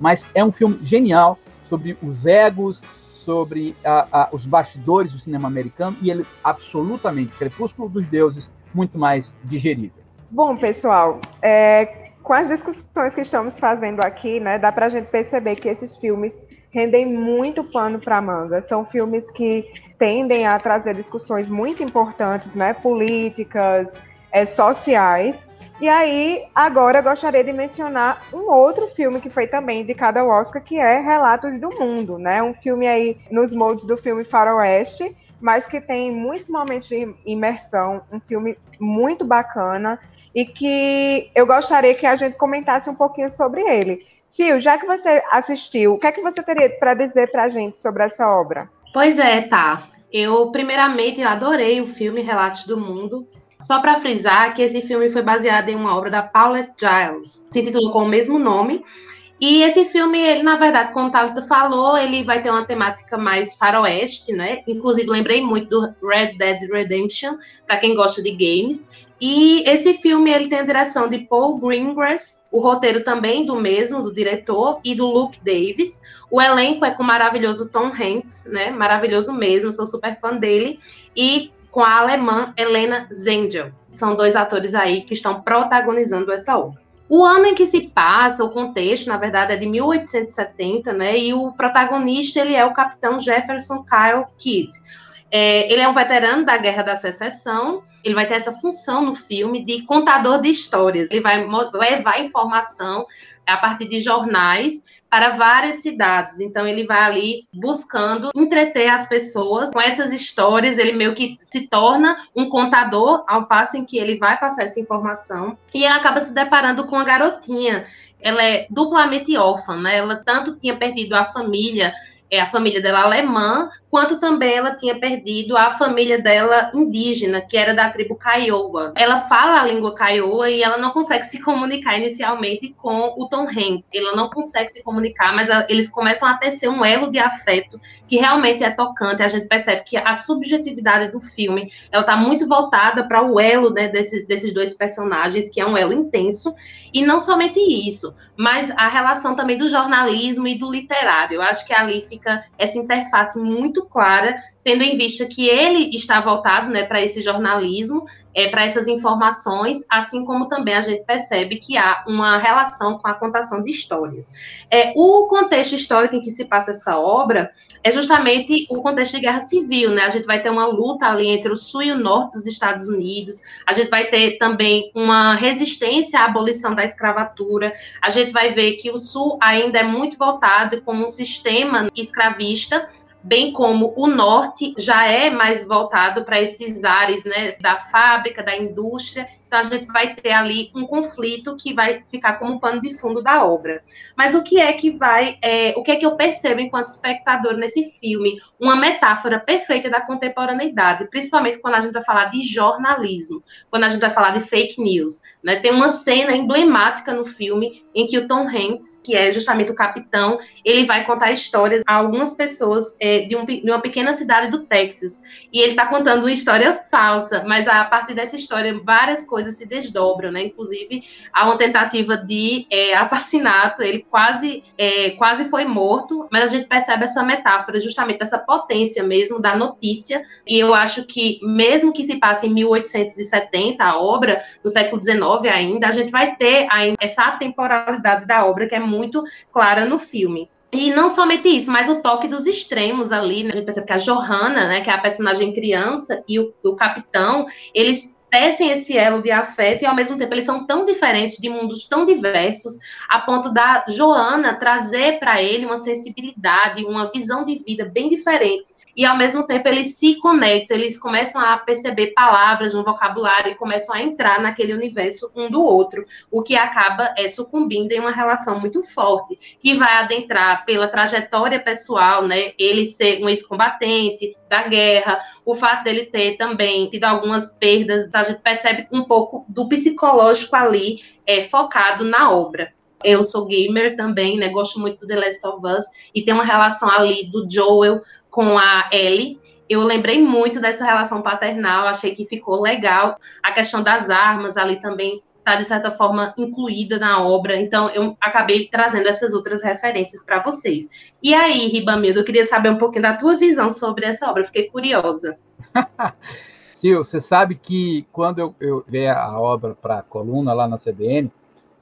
Mas é um filme genial sobre os egos, sobre a, a, os bastidores do cinema americano e ele absolutamente, Crepúsculo dos Deuses, muito mais digerível. Bom, pessoal, é, com as discussões que estamos fazendo aqui, né, dá para a gente perceber que esses filmes rendem muito pano para manga. São filmes que tendem a trazer discussões muito importantes, né, políticas, é, sociais, e aí, agora eu gostaria de mencionar um outro filme que foi também indicado ao Oscar, que é Relatos do Mundo, né? Um filme aí nos moldes do filme Faroeste, mas que tem muitos momentos de imersão, um filme muito bacana e que eu gostaria que a gente comentasse um pouquinho sobre ele. Sil, já que você assistiu, o que é que você teria para dizer para a gente sobre essa obra? Pois é, tá. Eu, primeiramente, adorei o filme Relatos do Mundo. Só para frisar que esse filme foi baseado em uma obra da Paulette Giles, se intitula com o mesmo nome. E esse filme, ele, na verdade, como o Thalita falou, ele vai ter uma temática mais faroeste, né? Inclusive, lembrei muito do Red Dead Redemption, para quem gosta de games. E esse filme, ele tem a direção de Paul Greengrass, o roteiro também do mesmo, do diretor, e do Luke Davis. O elenco é com o maravilhoso Tom Hanks, né? Maravilhoso mesmo, sou super fã dele. E com a alemã Helena Zengel. São dois atores aí que estão protagonizando essa obra. O ano em que se passa, o contexto, na verdade, é de 1870, né? E o protagonista ele é o capitão Jefferson Kyle Kidd. É, ele é um veterano da Guerra da Secessão. Ele vai ter essa função no filme de contador de histórias. Ele vai levar informação a partir de jornais para várias cidades. Então ele vai ali buscando entreter as pessoas com essas histórias, ele meio que se torna um contador ao passo em que ele vai passar essa informação e acaba se deparando com a garotinha. Ela é duplamente órfã, né? Ela tanto tinha perdido a família é, a família dela alemã, quanto também ela tinha perdido a família dela indígena, que era da tribo Kiowa. Ela fala a língua Kiowa e ela não consegue se comunicar inicialmente com o Tom Hanks. Ela não consegue se comunicar, mas eles começam a tecer um elo de afeto que realmente é tocante. A gente percebe que a subjetividade do filme ela está muito voltada para o elo né, desses, desses dois personagens, que é um elo intenso. E não somente isso, mas a relação também do jornalismo e do literário. Eu acho que ali fica essa interface muito clara tendo em vista que ele está voltado né, para esse jornalismo, é, para essas informações, assim como também a gente percebe que há uma relação com a contação de histórias. É, o contexto histórico em que se passa essa obra é justamente o contexto de guerra civil, né? A gente vai ter uma luta ali entre o sul e o norte dos Estados Unidos, a gente vai ter também uma resistência à abolição da escravatura, a gente vai ver que o sul ainda é muito voltado como um sistema escravista, bem como o norte já é mais voltado para esses ares né, da fábrica, da indústria, então a gente vai ter ali um conflito que vai ficar como pano de fundo da obra. Mas o que é que vai, é, o que é que eu percebo enquanto espectador nesse filme? Uma metáfora perfeita da contemporaneidade, principalmente quando a gente vai falar de jornalismo, quando a gente vai falar de fake news. Né? Tem uma cena emblemática no filme em que o Tom Hanks, que é justamente o capitão, ele vai contar histórias a algumas pessoas é, de, um, de, uma pequena cidade do Texas. E ele está contando uma história falsa, mas a partir dessa história, várias coisas coisas se desdobram, né? Inclusive, há uma tentativa de é, assassinato, ele quase, é, quase foi morto, mas a gente percebe essa metáfora, justamente dessa potência mesmo da notícia, e eu acho que, mesmo que se passe em 1870, a obra, no século XIX ainda, a gente vai ter ainda essa atemporalidade da obra, que é muito clara no filme. E não somente isso, mas o toque dos extremos ali, né? A gente percebe que a Johanna, né, que é a personagem criança, e o, o capitão, eles tecem esse elo de afeto e ao mesmo tempo eles são tão diferentes, de mundos tão diversos, a ponto da Joana trazer para ele uma sensibilidade, uma visão de vida bem diferente e ao mesmo tempo eles se conectam, eles começam a perceber palavras no vocabulário e começam a entrar naquele universo um do outro, o que acaba é, sucumbindo em uma relação muito forte, que vai adentrar pela trajetória pessoal, né? Ele ser um ex-combatente da guerra, o fato dele ter também tido algumas perdas, a gente percebe um pouco do psicológico ali é, focado na obra. Eu sou gamer também, né? Gosto muito do The Last of Us e tem uma relação ali do Joel com a Ellie. Eu lembrei muito dessa relação paternal, achei que ficou legal. A questão das armas ali também está, de certa forma, incluída na obra. Então, eu acabei trazendo essas outras referências para vocês. E aí, Ribamildo, eu queria saber um pouquinho da tua visão sobre essa obra, fiquei curiosa. Sil, você sabe que quando eu, eu vi a obra para a coluna lá na CBN,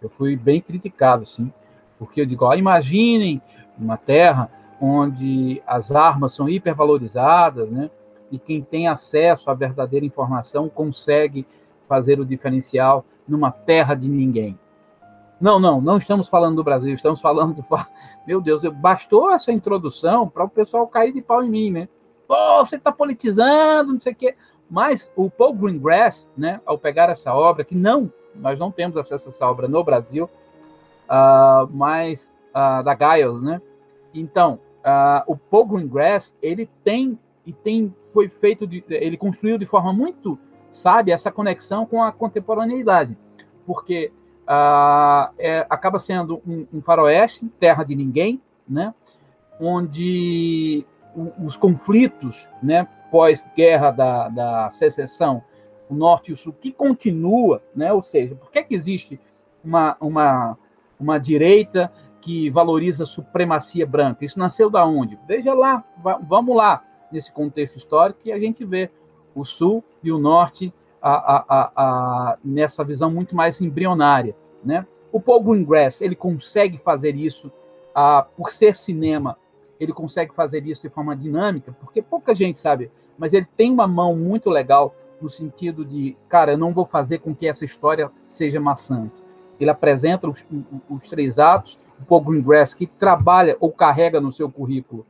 eu fui bem criticado, sim, porque eu digo, ó, imaginem uma terra onde as armas são hipervalorizadas, né? E quem tem acesso à verdadeira informação consegue fazer o diferencial numa terra de ninguém. Não, não, não estamos falando do Brasil, estamos falando do. Meu Deus, bastou essa introdução para o pessoal cair de pau em mim, né? Pô, você está politizando, não sei o quê. Mas o Paul Greengrass, né, ao pegar essa obra, que não, nós não temos acesso a essa obra no Brasil, uh, mas uh, da Giles, né? Então, uh, o Paul Greengrass, ele tem e tem foi feito de, ele construiu de forma muito sábia essa conexão com a contemporaneidade, porque uh, é, acaba sendo um, um, faroeste, terra de ninguém, né? Onde os conflitos, né, pós-guerra da, da secessão, o norte e o sul, que continua, né? Ou seja, por que, que existe uma, uma, uma direita que valoriza a supremacia branca. Isso nasceu da onde? Veja lá, vamos lá nesse contexto histórico e a gente vê o sul e o norte a, a, a, nessa visão muito mais embrionária, né? O Paul Greengrass ele consegue fazer isso por ser cinema, ele consegue fazer isso de forma dinâmica, porque pouca gente sabe, mas ele tem uma mão muito legal no sentido de, cara, eu não vou fazer com que essa história seja maçante. Ele apresenta os, os três atos Paul Greengrass, que trabalha ou carrega no seu currículo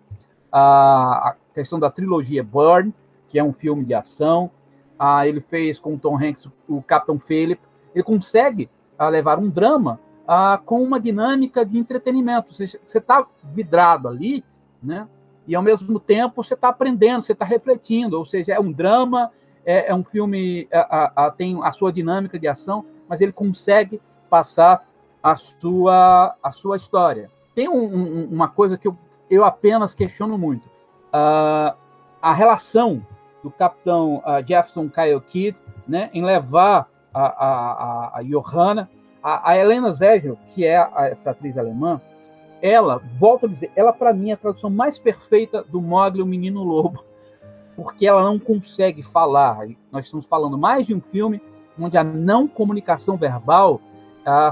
a, questão da trilogia Burn, que é um filme de ação. Ah, ele fez com o Tom Hanks o Capitão Philip. Ele consegue ah, levar um drama ah, com uma dinâmica de entretenimento. Você está vidrado ali, né? e ao mesmo tempo você está aprendendo, você está refletindo, ou seja, é um drama, é, é um filme, tem a sua dinâmica de ação, mas ele consegue passar a sua, a sua história. Tem um, um, uma coisa que eu, eu apenas questiono muito. Uh, a relação do capitão uh, Jefferson Kyle Kidd né, em levar a, a, a Johanna, a, a Helena Zegel, que é a, essa atriz alemã, ela, volto a dizer, ela para mim é a tradução mais perfeita do Mogli, o Menino Lobo, porque ela não consegue falar. Nós estamos falando mais de um filme onde a não comunicação verbal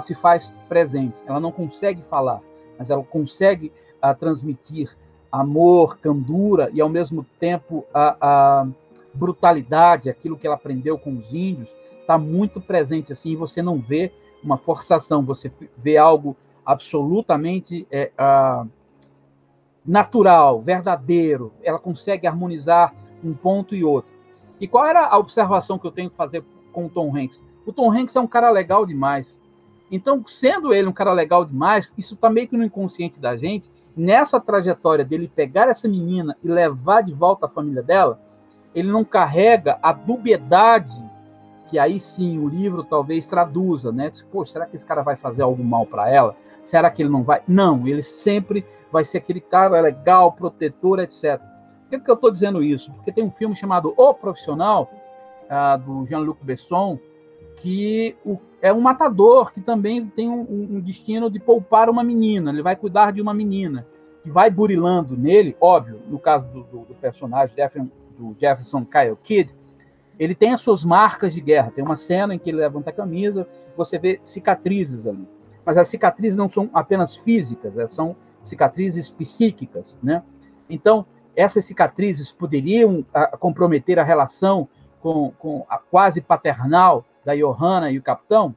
se faz presente. Ela não consegue falar, mas ela consegue uh, transmitir amor, candura e ao mesmo tempo a, a brutalidade, aquilo que ela aprendeu com os índios, está muito presente assim. você não vê uma forçação, você vê algo absolutamente é, uh, natural, verdadeiro. Ela consegue harmonizar um ponto e outro. E qual era a observação que eu tenho que fazer com o Tom Hanks? O Tom Hanks é um cara legal demais. Então, sendo ele um cara legal demais, isso está meio que no inconsciente da gente. Nessa trajetória dele pegar essa menina e levar de volta a família dela, ele não carrega a dubiedade que aí sim o livro talvez traduza, né? Pô, será que esse cara vai fazer algo mal para ela? Será que ele não vai? Não, ele sempre vai ser aquele cara legal, protetor, etc. Por que, que eu estou dizendo isso? Porque tem um filme chamado O Profissional, uh, do Jean-Luc Besson, que o, é um matador que também tem um, um, destino de poupar uma menina. Ele vai cuidar de uma menina que vai burilando nele, óbvio, no caso do, do, do personagem do Jefferson Kyle Kidd, ele tem as suas marcas de guerra. Tem uma cena em que ele levanta a camisa, você vê cicatrizes ali. Mas as cicatrizes não são apenas físicas, são cicatrizes psíquicas, né? Então, essas cicatrizes poderiam ah, comprometer a relação com, com, a quase paternal da Johanna e o capitão?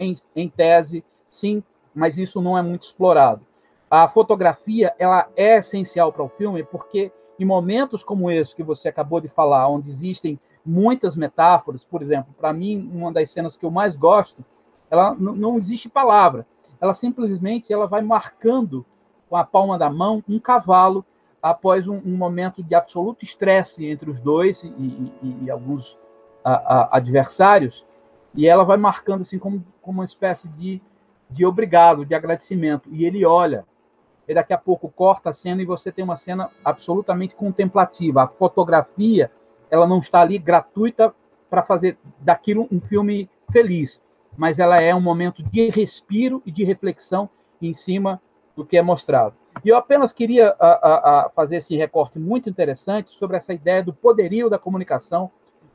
Em, em tese, sim, mas isso não é muito explorado. A fotografia ela é essencial para o filme porque em momentos como esse que você acabou de falar, onde existem muitas metáforas, por exemplo, para mim uma das cenas que eu mais gosto, ela não existe palavra, ela simplesmente ela vai marcando com a palma da mão um cavalo após um, um momento de absoluto estresse entre os dois e, e, e alguns a, a, adversários, e ela vai marcando assim como, como uma espécie de, de obrigado, de agradecimento. E ele olha, e daqui a pouco corta a cena e você tem uma cena absolutamente contemplativa. A fotografia, ela não está ali gratuita para fazer daquilo um filme feliz, mas ela é um momento de respiro e de reflexão em cima do que é mostrado. E eu apenas queria a, a, a fazer esse recorte muito interessante sobre essa ideia do poderio da comunicação,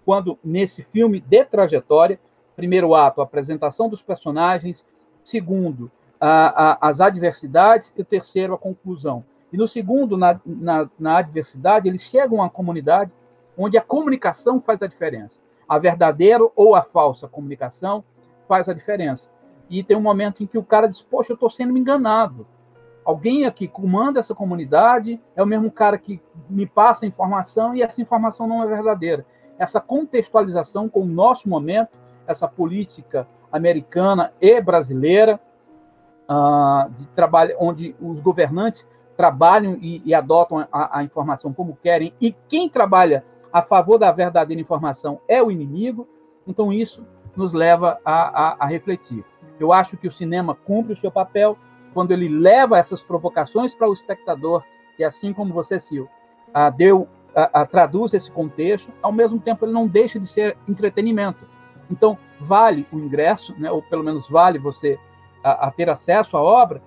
quando nesse filme de trajetória, primeiro ato, a apresentação dos personagens, segundo, a, as adversidades, e terceiro, a conclusão. E no segundo, na, na, na adversidade, eles chegam à comunidade onde a comunicação faz a diferença. A verdadeira ou a falsa comunicação faz a diferença. E tem um momento em que o cara diz: Poxa, eu estou sendo enganado alguém aqui comanda essa comunidade, é o mesmo cara que me passa informação e essa informação não é verdadeira. Essa contextualização com o nosso momento, essa política americana e brasileira, uh, de trabalho, onde os governantes trabalham e, e adotam a, a, informação como querem, e quem trabalha a favor da verdadeira informação é o inimigo, então isso nos leva a, a, a refletir. Eu acho que o cinema cumpre o seu papel, quando ele leva essas provocações para o espectador, que assim como você, Sil, deu, traduz esse contexto, ao mesmo tempo ele não deixa de ser entretenimento. Então, vale o ingresso, né, ou pelo menos vale você a, a ter acesso à obra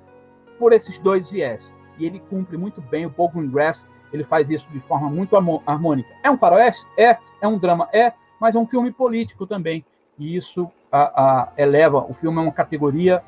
por esses dois viés. E ele cumpre muito bem, o Paul Greengrass, ele faz isso de forma muito harmônica. É um faroeste? É. É um drama? É. Mas é um filme político também. E isso eleva o filme a uma categoria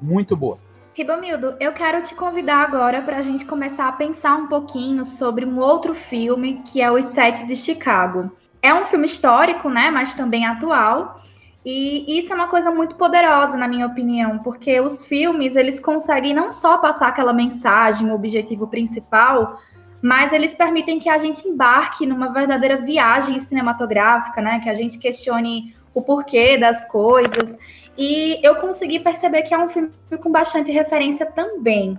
muito boa. Ribamildo, eu quero te convidar agora para a gente começar a pensar um pouquinho sobre um outro filme que é Os Sete de Chicago. É um filme histórico, né, mas também atual. E isso é uma coisa muito poderosa, na minha opinião, porque os filmes eles conseguem não só passar aquela mensagem, o objetivo principal, mas eles permitem que a gente embarque numa verdadeira viagem cinematográfica, né? Que a gente questione o porquê das coisas. E eu consegui perceber que é um filme com bastante referência também.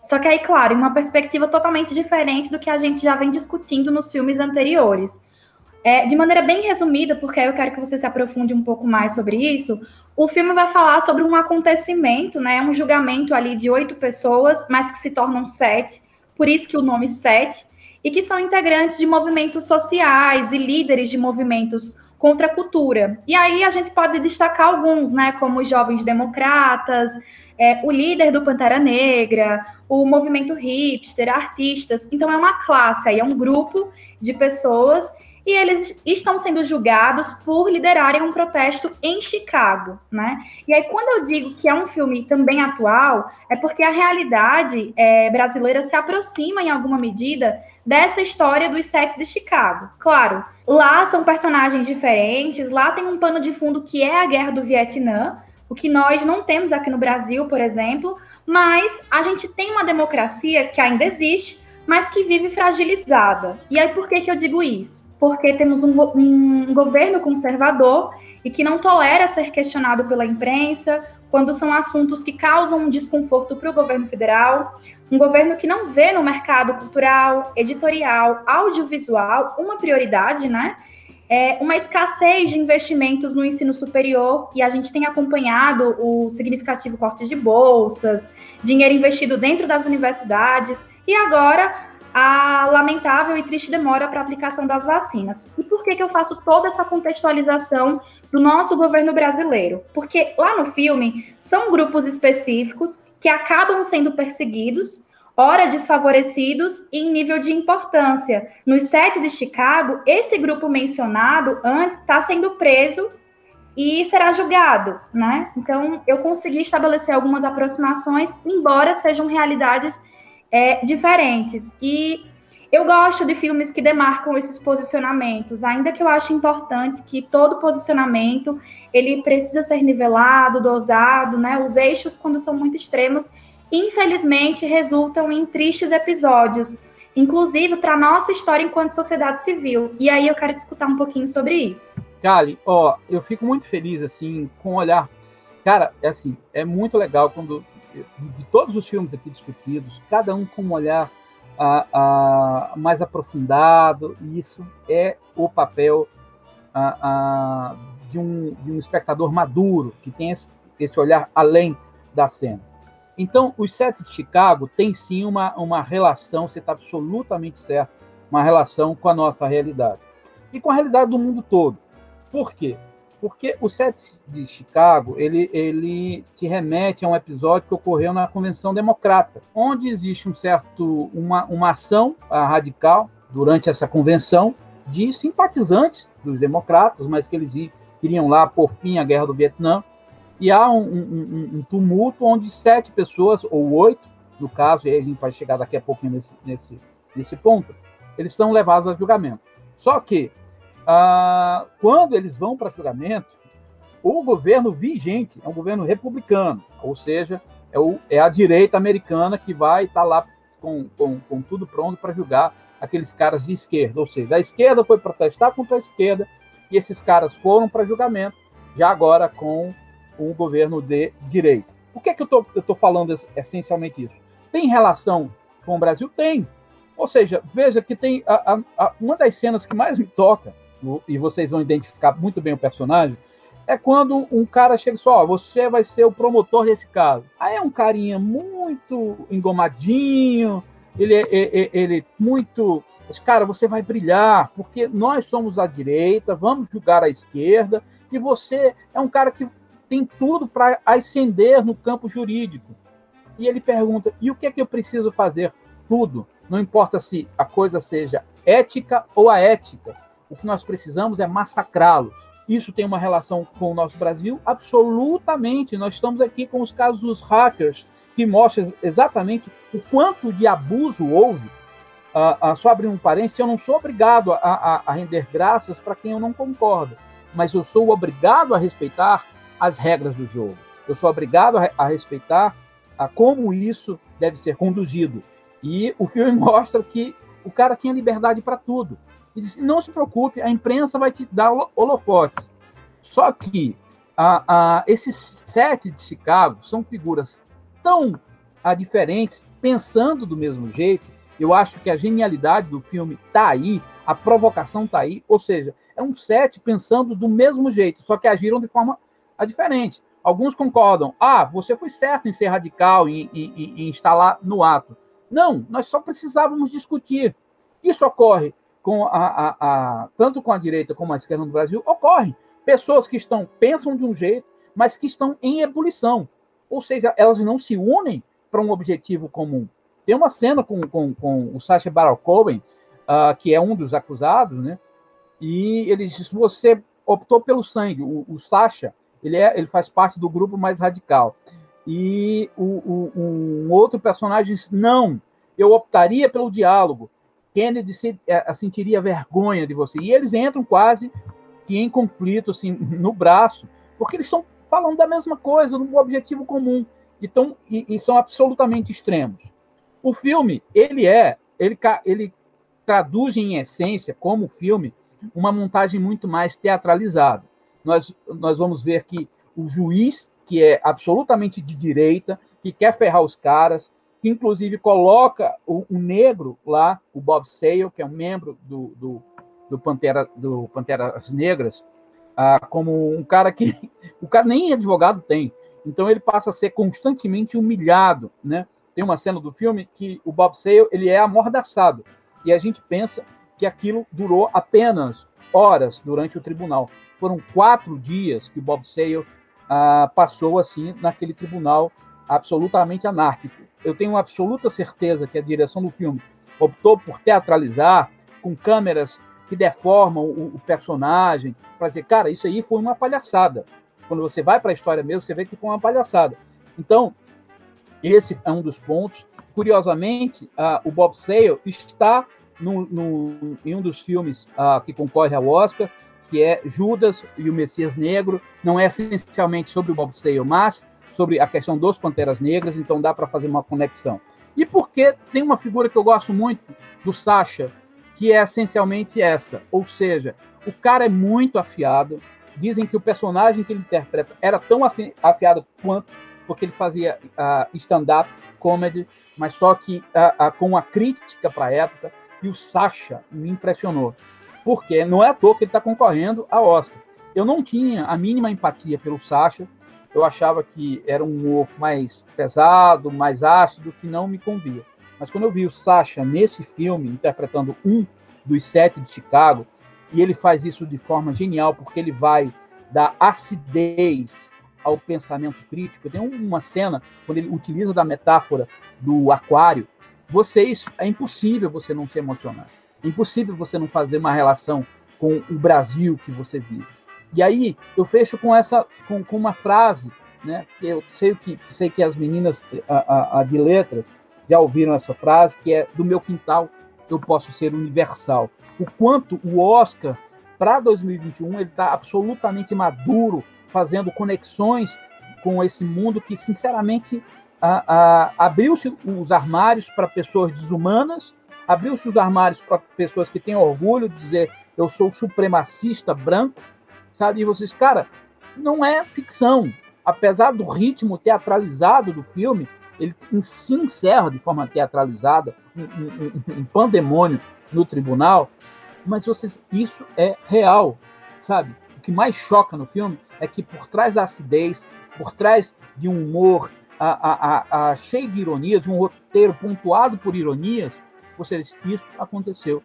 Só que aí, claro, em uma perspectiva totalmente diferente do que a gente já vem discutindo nos filmes anteriores. É, de maneira bem resumida, porque eu quero que você se aprofunde um pouco mais sobre isso, o filme vai falar sobre um acontecimento, né, um julgamento ali de oito pessoas, mas que se tornam sete, por isso que o nome sete, e que são integrantes de movimentos sociais e líderes de movimentos contra a cultura. E aí a gente pode destacar alguns, né, como os jovens democratas, é, o líder do Pantera Negra, o movimento hipster, artistas. Então é uma classe, aí é um grupo de pessoas e eles estão sendo julgados por liderarem um protesto em Chicago, né? E aí, quando eu digo que é um filme também atual, é porque a realidade é, brasileira se aproxima, em alguma medida, dessa história dos sete de Chicago. Claro, lá são personagens diferentes, lá tem um pano de fundo que é a guerra do Vietnã, o que nós não temos aqui no Brasil, por exemplo, mas a gente tem uma democracia que ainda existe, mas que vive fragilizada. E aí, por que, que eu digo isso? Porque temos um, um governo conservador e que não tolera ser questionado pela imprensa quando são assuntos que causam um desconforto para o governo federal, um governo que não vê no mercado cultural, editorial, audiovisual uma prioridade, né? É uma escassez de investimentos no ensino superior e a gente tem acompanhado o significativo corte de bolsas, dinheiro investido dentro das universidades e agora a lamentável e triste demora para a aplicação das vacinas. E por que, que eu faço toda essa contextualização do nosso governo brasileiro? Porque lá no filme são grupos específicos que acabam sendo perseguidos, ora desfavorecidos e em nível de importância. Nos sete de Chicago, esse grupo mencionado antes está sendo preso e será julgado, né? Então, eu consegui estabelecer algumas aproximações, embora sejam realidades é, diferentes. E eu gosto de filmes que demarcam esses posicionamentos, ainda que eu acho importante que todo posicionamento ele precisa ser nivelado, dosado, né? Os eixos, quando são muito extremos, infelizmente resultam em tristes episódios, inclusive para nossa história enquanto sociedade civil. E aí eu quero discutir um pouquinho sobre isso. Kali, ó, eu fico muito feliz assim com o olhar. Cara, é assim, é muito legal quando de todos os filmes aqui discutidos, cada um com um olhar a, a, mais aprofundado, e isso é o papel a, de, um, de um espectador maduro, que tem esse, esse olhar além da cena. Então, os Sete de Chicago tem sim uma, uma relação, você está absolutamente certo, uma relação com a nossa realidade. E com a realidade do mundo todo. Por quê? Porque o set de Chicago, ele, ele te remete a um episódio que ocorreu na Convenção Democrata, onde existe um certo, uma, uma ação radical durante essa convenção de simpatizantes dos democratas, mas que eles queriam lá por fim à guerra do Vietnã. E há um, um, um tumulto onde sete pessoas, ou oito, no caso, e a gente vai chegar daqui a pouquinho nesse, nesse, nesse ponto, eles são levados a julgamento. Só que ah, quando eles vão para julgamento, o governo vigente é um governo republicano, ou seja, é, o, é a direita americana que vai estar tá lá com, com, com tudo pronto para julgar aqueles caras de esquerda. Ou seja, a esquerda foi protestar contra a esquerda e esses caras foram para julgamento, já agora com um governo de direita. Por que, que eu estou falando essencialmente isso? Tem relação com o Brasil? Tem. Ou seja, veja que tem a, a, a, uma das cenas que mais me toca e vocês vão identificar muito bem o personagem, é quando um cara chega só, oh, você vai ser o promotor desse caso. Aí é um carinha muito engomadinho, ele é, é, é ele muito. Mas, cara, você vai brilhar, porque nós somos a direita, vamos julgar a esquerda, e você é um cara que tem tudo para ascender no campo jurídico. E ele pergunta: e o que é que eu preciso fazer? Tudo. Não importa se a coisa seja ética ou aética o que nós precisamos é massacrá-los. Isso tem uma relação com o nosso Brasil? Absolutamente. Nós estamos aqui com os casos dos hackers, que mostram exatamente o quanto de abuso houve. Uh, uh, só abrir um parênteses, eu não sou obrigado a, a, a render graças para quem eu não concordo, mas eu sou obrigado a respeitar as regras do jogo. Eu sou obrigado a, a respeitar a como isso deve ser conduzido. E o filme mostra que o cara tinha liberdade para tudo e disse: não se preocupe, a imprensa vai te dar holofotes. Só que a, a, esses sete de Chicago são figuras tão a, diferentes pensando do mesmo jeito. Eu acho que a genialidade do filme está aí, a provocação está aí, ou seja, é um set pensando do mesmo jeito, só que agiram de forma diferente. Alguns concordam, ah, você foi certo em ser radical, em, em, em instalar no ato. Não, nós só precisávamos discutir. Isso ocorre com a, a, a, tanto com a direita como a esquerda no Brasil, ocorre. Pessoas que estão pensam de um jeito, mas que estão em ebulição. Ou seja, elas não se unem para um objetivo comum. Tem uma cena com, com, com o Sacha Baron Cohen, uh, que é um dos acusados, né? E ele diz: você optou pelo sangue. O, o Sacha, ele, é, ele faz parte do grupo mais radical. E o, o, um outro personagem diz: não, eu optaria pelo diálogo. Kennedy se, é, sentiria vergonha de você. E eles entram quase que em conflito, assim, no braço, porque eles estão falando da mesma coisa, no objetivo comum. Então, e, e, são absolutamente extremos. O filme, ele é, ele, ele traduz em essência, como filme, uma montagem muito mais teatralizada. Nós, nós vamos ver que o juiz, que é absolutamente de direita, que quer ferrar os caras, que inclusive coloca o, o negro lá, o Bob Sale, que é um membro do, do, do Pantera do Panteras Negras, ah, como um cara que o cara nem advogado tem. Então ele passa a ser constantemente humilhado, né? Tem uma cena do filme que o Bob Sale ele é amordaçado e a gente pensa que aquilo durou apenas horas durante o tribunal. Foram quatro dias que o Bob Sale ah, passou assim naquele tribunal absolutamente anárquico. Eu tenho absoluta certeza que a direção do filme optou por teatralizar com câmeras que deformam o, o personagem, para dizer, cara, isso aí foi uma palhaçada. Quando você vai para a história mesmo, você vê que foi uma palhaçada. Então, esse é um dos pontos. Curiosamente, uh, o Bob Sale está no, no, em um dos filmes uh, que concorre ao Oscar, que é Judas e o Messias Negro. Não é essencialmente sobre o Bob Sale, mas sobre a questão dos Panteras Negras, então dá para fazer uma conexão. E porque tem uma figura que eu gosto muito do Sacha, que é essencialmente essa. Ou seja, o cara é muito afiado. Dizem que o personagem que ele interpreta era tão afiado quanto, porque ele fazia uh, stand-up comedy, mas só que uh, uh, com uma crítica para a época. E o Sasha me impressionou. Porque não é à toa que ele está concorrendo a Oscar. Eu não tinha a mínima empatia pelo Sasha. Eu achava que era um humor mais pesado, mais ácido, que não me convia. Mas quando eu vi o Sasha nesse filme, interpretando um dos sete de Chicago, e ele faz isso de forma genial, porque ele vai dar acidez ao pensamento crítico. Tem uma cena, quando ele utiliza da metáfora do aquário, vocês, é impossível você não se emocionar. É impossível você não fazer uma relação com o Brasil que você vive. E aí eu fecho com essa, com, com uma frase, né? Eu sei que sei que as meninas a, a, a de letras já ouviram essa frase, que é do meu quintal eu posso ser universal. O quanto o Oscar para 2021 ele está absolutamente maduro, fazendo conexões com esse mundo que, sinceramente, abriu-se os armários para pessoas desumanas, abriu-se os armários para pessoas que têm orgulho de dizer eu sou supremacista branco, sabe? E vocês, cara, não é ficção. Apesar do ritmo teatralizado do filme, ele se encerra de forma teatralizada, um, pandemônio no tribunal, mas vocês, isso é real, sabe? O que mais choca no filme é que por trás da acidez, por trás de um humor a, a, a, cheio de ironias, de um roteiro pontuado por ironias, vocês, isso aconteceu.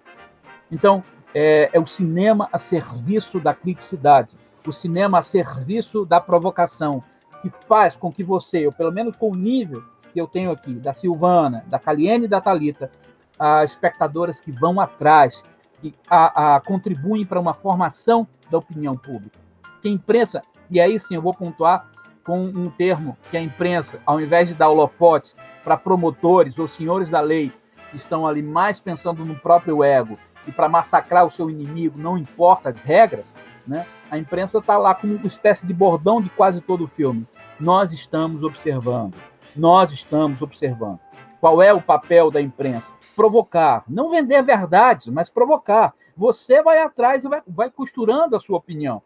Então, é, é o cinema a serviço da criticidade, o cinema a serviço da provocação, que faz com que você, ou pelo menos com o nível que eu tenho aqui, da Silvana, da Caliene e da Talita, as espectadoras que vão atrás, que a, a, contribuem para uma formação da opinião pública. Que a imprensa, e aí sim eu vou pontuar com um termo que a imprensa, ao invés de dar holofotes para promotores ou senhores da lei que estão ali mais pensando no próprio ego e para massacrar o seu inimigo, não importa as regras, né? a imprensa está lá como uma espécie de bordão de quase todo o filme. Nós estamos observando nós estamos observando. Qual é o papel da imprensa? Provocar, não vender verdades, mas provocar. Você vai atrás e vai, vai costurando a sua opinião.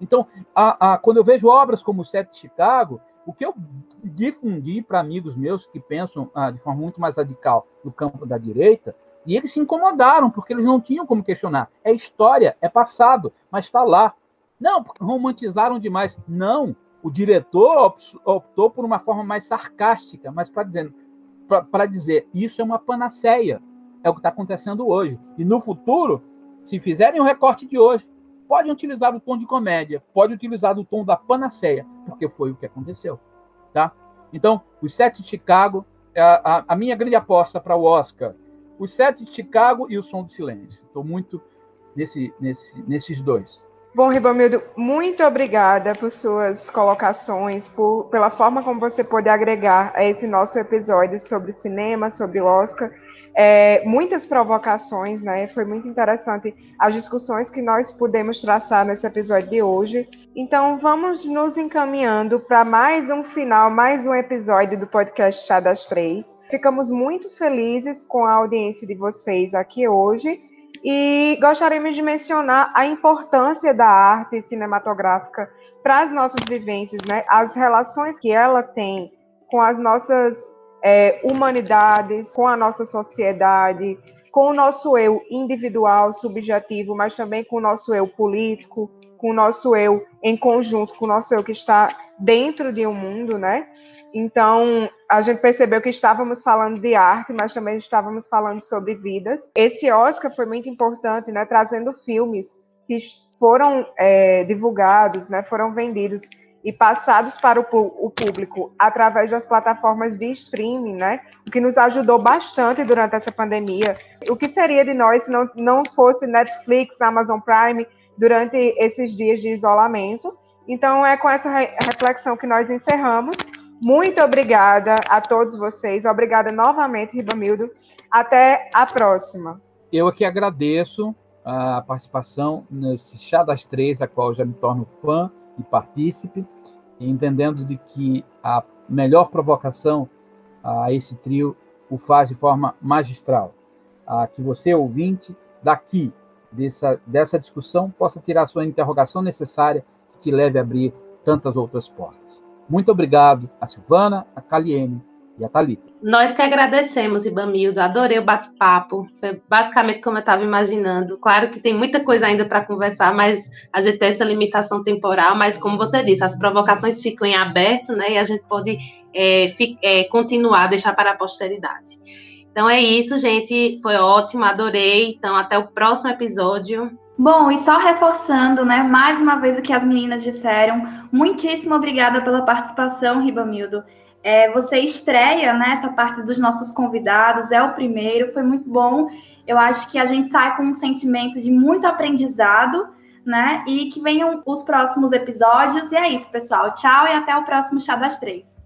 Então, a, a, quando eu vejo obras como o Sete de Chicago, O que eu difundi para amigos meus que pensam ah, de forma muito mais radical no campo da direita, e eles se incomodaram, porque eles não tinham como questionar. É história, é passado, mas está lá. Não, romantizaram demais. Não, o diretor optou por uma forma mais sarcástica, mas para dizer, dizer isso é uma panaceia. É o que está acontecendo hoje. E no futuro, se fizerem o recorte de hoje, podem utilizar o tom de comédia, podem utilizar o tom da panaceia, porque foi o que aconteceu. Tá? Então, os sete de Chicago, a, a, a minha grande aposta para o Oscar, os sete de Chicago e o Som do Silêncio. Estou muito nesse, nesse, nesses dois. Bom, Ribamildo, muito obrigada por suas colocações, por, pela forma como você pôde agregar a esse nosso episódio sobre cinema, sobre o Oscar é, muitas provocações, né? Foi muito interessante as discussões que nós pudemos traçar nesse episódio de hoje. Então, vamos nos encaminhando para mais um final, mais um episódio do podcast Chá das Três. Ficamos muito felizes com a audiência de vocês aqui hoje e gostaríamos de mencionar a importância da arte cinematográfica para as nossas vivências, né? As relações que ela tem com as nossas é, humanidades, com a nossa sociedade, com o nosso eu individual, subjetivo, mas também com o nosso eu político, com o nosso eu em conjunto, com o nosso eu que está dentro de um mundo, né? Então, a gente percebeu que estávamos falando de arte, mas também estávamos falando sobre vidas. Esse Oscar foi muito importante, né? Trazendo filmes que foram é, divulgados, né? Foram vendidos e passados para o, público através das plataformas de streaming, né? O que nos ajudou bastante durante essa pandemia. O que seria de nós se não, não fosse Netflix, Amazon Prime durante esses dias de isolamento? Então, é com essa re reflexão que nós encerramos. Muito obrigada a todos vocês. Obrigada novamente, Ribamildo. Até a próxima. Eu aqui agradeço a participação nesse Chá das Três, a qual já me torno fã e partícipe, entendendo de que a melhor provocação a esse trio o faz de forma magistral. A que você, ouvinte, daqui, dessa, dessa discussão, possa tirar a sua interrogação necessária que te leve a abrir tantas outras portas. Muito obrigado a Silvana, a Caliene e a Thalita. Nós que agradecemos, Ibamildo. Adorei o bate-papo. Foi basicamente como eu estava imaginando. Claro que tem muita coisa ainda para conversar, mas a gente tem essa limitação temporal. Mas, como você disse, as provocações ficam em aberto, né? E a gente pode é, fi, é, continuar, deixar para a posteridade. Então é isso, gente. Foi ótimo, adorei. Então, até o próximo episódio. Bom, e só reforçando, né, mais uma vez o que as meninas disseram, muitíssimo obrigada pela participação, Ribamildo. É, você estreia né, essa parte dos nossos convidados, é o primeiro, foi muito bom. Eu acho que a gente sai com um sentimento de muito aprendizado, né? E que venham os próximos episódios. E é isso, pessoal. Tchau e até o próximo Chá das Três.